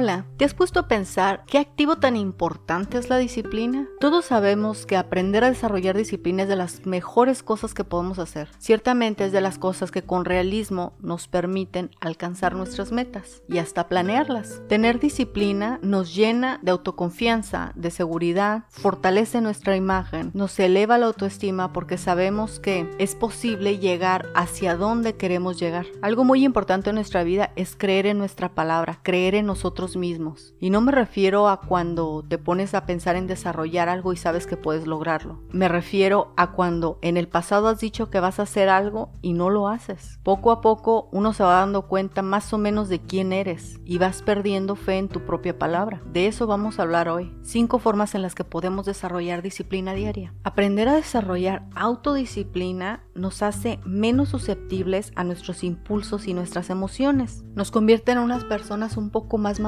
Hola, ¿te has puesto a pensar qué activo tan importante es la disciplina? Todos sabemos que aprender a desarrollar disciplina es de las mejores cosas que podemos hacer. Ciertamente es de las cosas que con realismo nos permiten alcanzar nuestras metas y hasta planearlas. Tener disciplina nos llena de autoconfianza, de seguridad, fortalece nuestra imagen, nos eleva la autoestima porque sabemos que es posible llegar hacia donde queremos llegar. Algo muy importante en nuestra vida es creer en nuestra palabra, creer en nosotros mismos. Y no me refiero a cuando te pones a pensar en desarrollar algo y sabes que puedes lograrlo. Me refiero a cuando en el pasado has dicho que vas a hacer algo y no lo haces. Poco a poco uno se va dando cuenta más o menos de quién eres y vas perdiendo fe en tu propia palabra. De eso vamos a hablar hoy. Cinco formas en las que podemos desarrollar disciplina diaria. Aprender a desarrollar autodisciplina nos hace menos susceptibles a nuestros impulsos y nuestras emociones. Nos convierte en unas personas un poco más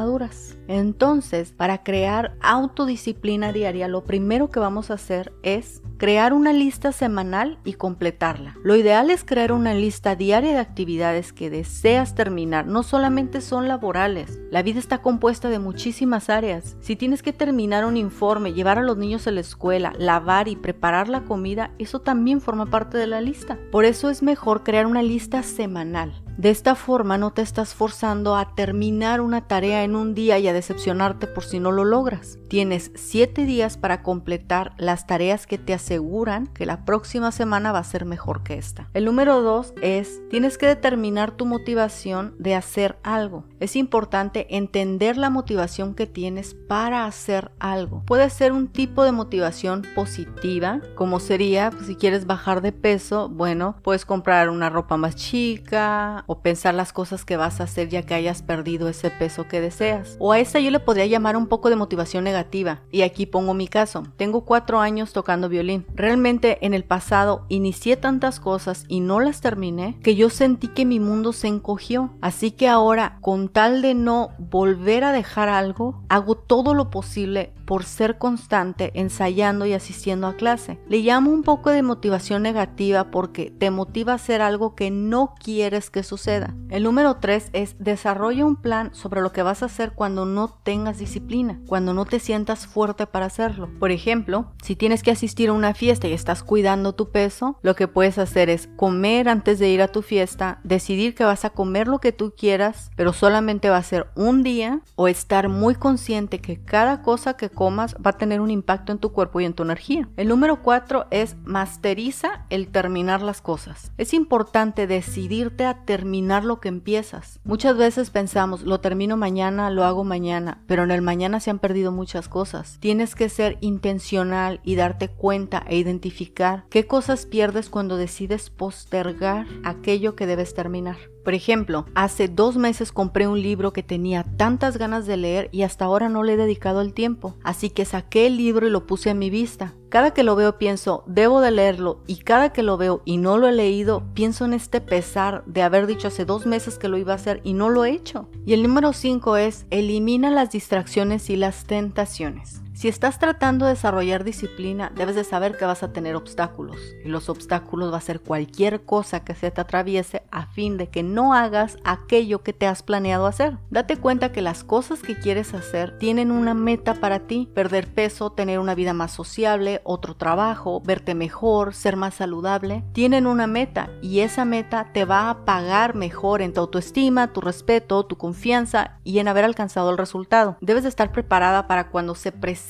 Entonces, para crear autodisciplina diaria, lo primero que vamos a hacer es crear una lista semanal y completarla. Lo ideal es crear una lista diaria de actividades que deseas terminar. No solamente son laborales, la vida está compuesta de muchísimas áreas. Si tienes que terminar un informe, llevar a los niños a la escuela, lavar y preparar la comida, eso también forma parte de la lista. Por eso es mejor crear una lista semanal. De esta forma no te estás forzando a terminar una tarea en un día y a decepcionarte por si no lo logras. Tienes 7 días para completar las tareas que te aseguran que la próxima semana va a ser mejor que esta. El número 2 es, tienes que determinar tu motivación de hacer algo. Es importante entender la motivación que tienes para hacer algo. Puede ser un tipo de motivación positiva, como sería pues, si quieres bajar de peso, bueno, puedes comprar una ropa más chica o pensar las cosas que vas a hacer ya que hayas perdido ese peso que deseas. O a esta yo le podría llamar un poco de motivación negativa. Y aquí pongo mi caso. Tengo cuatro años tocando violín. Realmente en el pasado inicié tantas cosas y no las terminé que yo sentí que mi mundo se encogió. Así que ahora, con tal de no volver a dejar algo, hago todo lo posible por ser constante ensayando y asistiendo a clase. Le llamo un poco de motivación negativa porque te motiva a hacer algo que no quieres que suceda el número 3 es desarrolla un plan sobre lo que vas a hacer cuando no tengas disciplina, cuando no te sientas fuerte para hacerlo. Por ejemplo, si tienes que asistir a una fiesta y estás cuidando tu peso, lo que puedes hacer es comer antes de ir a tu fiesta, decidir que vas a comer lo que tú quieras, pero solamente va a ser un día, o estar muy consciente que cada cosa que comas va a tener un impacto en tu cuerpo y en tu energía. El número 4 es masteriza el terminar las cosas. Es importante decidirte a terminar terminar lo que empiezas. Muchas veces pensamos, lo termino mañana, lo hago mañana, pero en el mañana se han perdido muchas cosas. Tienes que ser intencional y darte cuenta e identificar qué cosas pierdes cuando decides postergar aquello que debes terminar. Por ejemplo, hace dos meses compré un libro que tenía tantas ganas de leer y hasta ahora no le he dedicado el tiempo, así que saqué el libro y lo puse a mi vista. Cada que lo veo pienso, debo de leerlo y cada que lo veo y no lo he leído, pienso en este pesar de haber dicho hace dos meses que lo iba a hacer y no lo he hecho. Y el número 5 es, elimina las distracciones y las tentaciones. Si estás tratando de desarrollar disciplina, debes de saber que vas a tener obstáculos. Y los obstáculos va a ser cualquier cosa que se te atraviese a fin de que no hagas aquello que te has planeado hacer. Date cuenta que las cosas que quieres hacer tienen una meta para ti. Perder peso, tener una vida más sociable, otro trabajo, verte mejor, ser más saludable. Tienen una meta y esa meta te va a pagar mejor en tu autoestima, tu respeto, tu confianza y en haber alcanzado el resultado. Debes de estar preparada para cuando se presente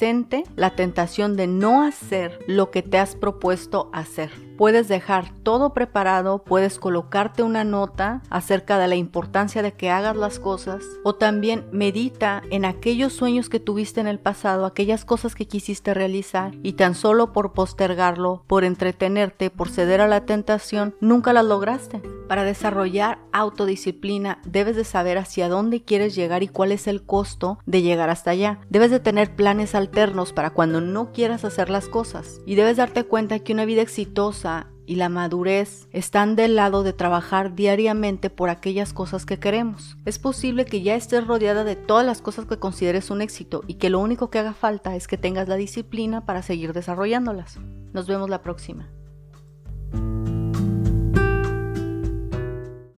la tentación de no hacer lo que te has propuesto hacer. Puedes dejar todo preparado, puedes colocarte una nota acerca de la importancia de que hagas las cosas o también medita en aquellos sueños que tuviste en el pasado, aquellas cosas que quisiste realizar y tan solo por postergarlo, por entretenerte, por ceder a la tentación, nunca las lograste. Para desarrollar autodisciplina debes de saber hacia dónde quieres llegar y cuál es el costo de llegar hasta allá. Debes de tener planes alternos para cuando no quieras hacer las cosas. Y debes darte cuenta que una vida exitosa y la madurez están del lado de trabajar diariamente por aquellas cosas que queremos. Es posible que ya estés rodeada de todas las cosas que consideres un éxito y que lo único que haga falta es que tengas la disciplina para seguir desarrollándolas. Nos vemos la próxima.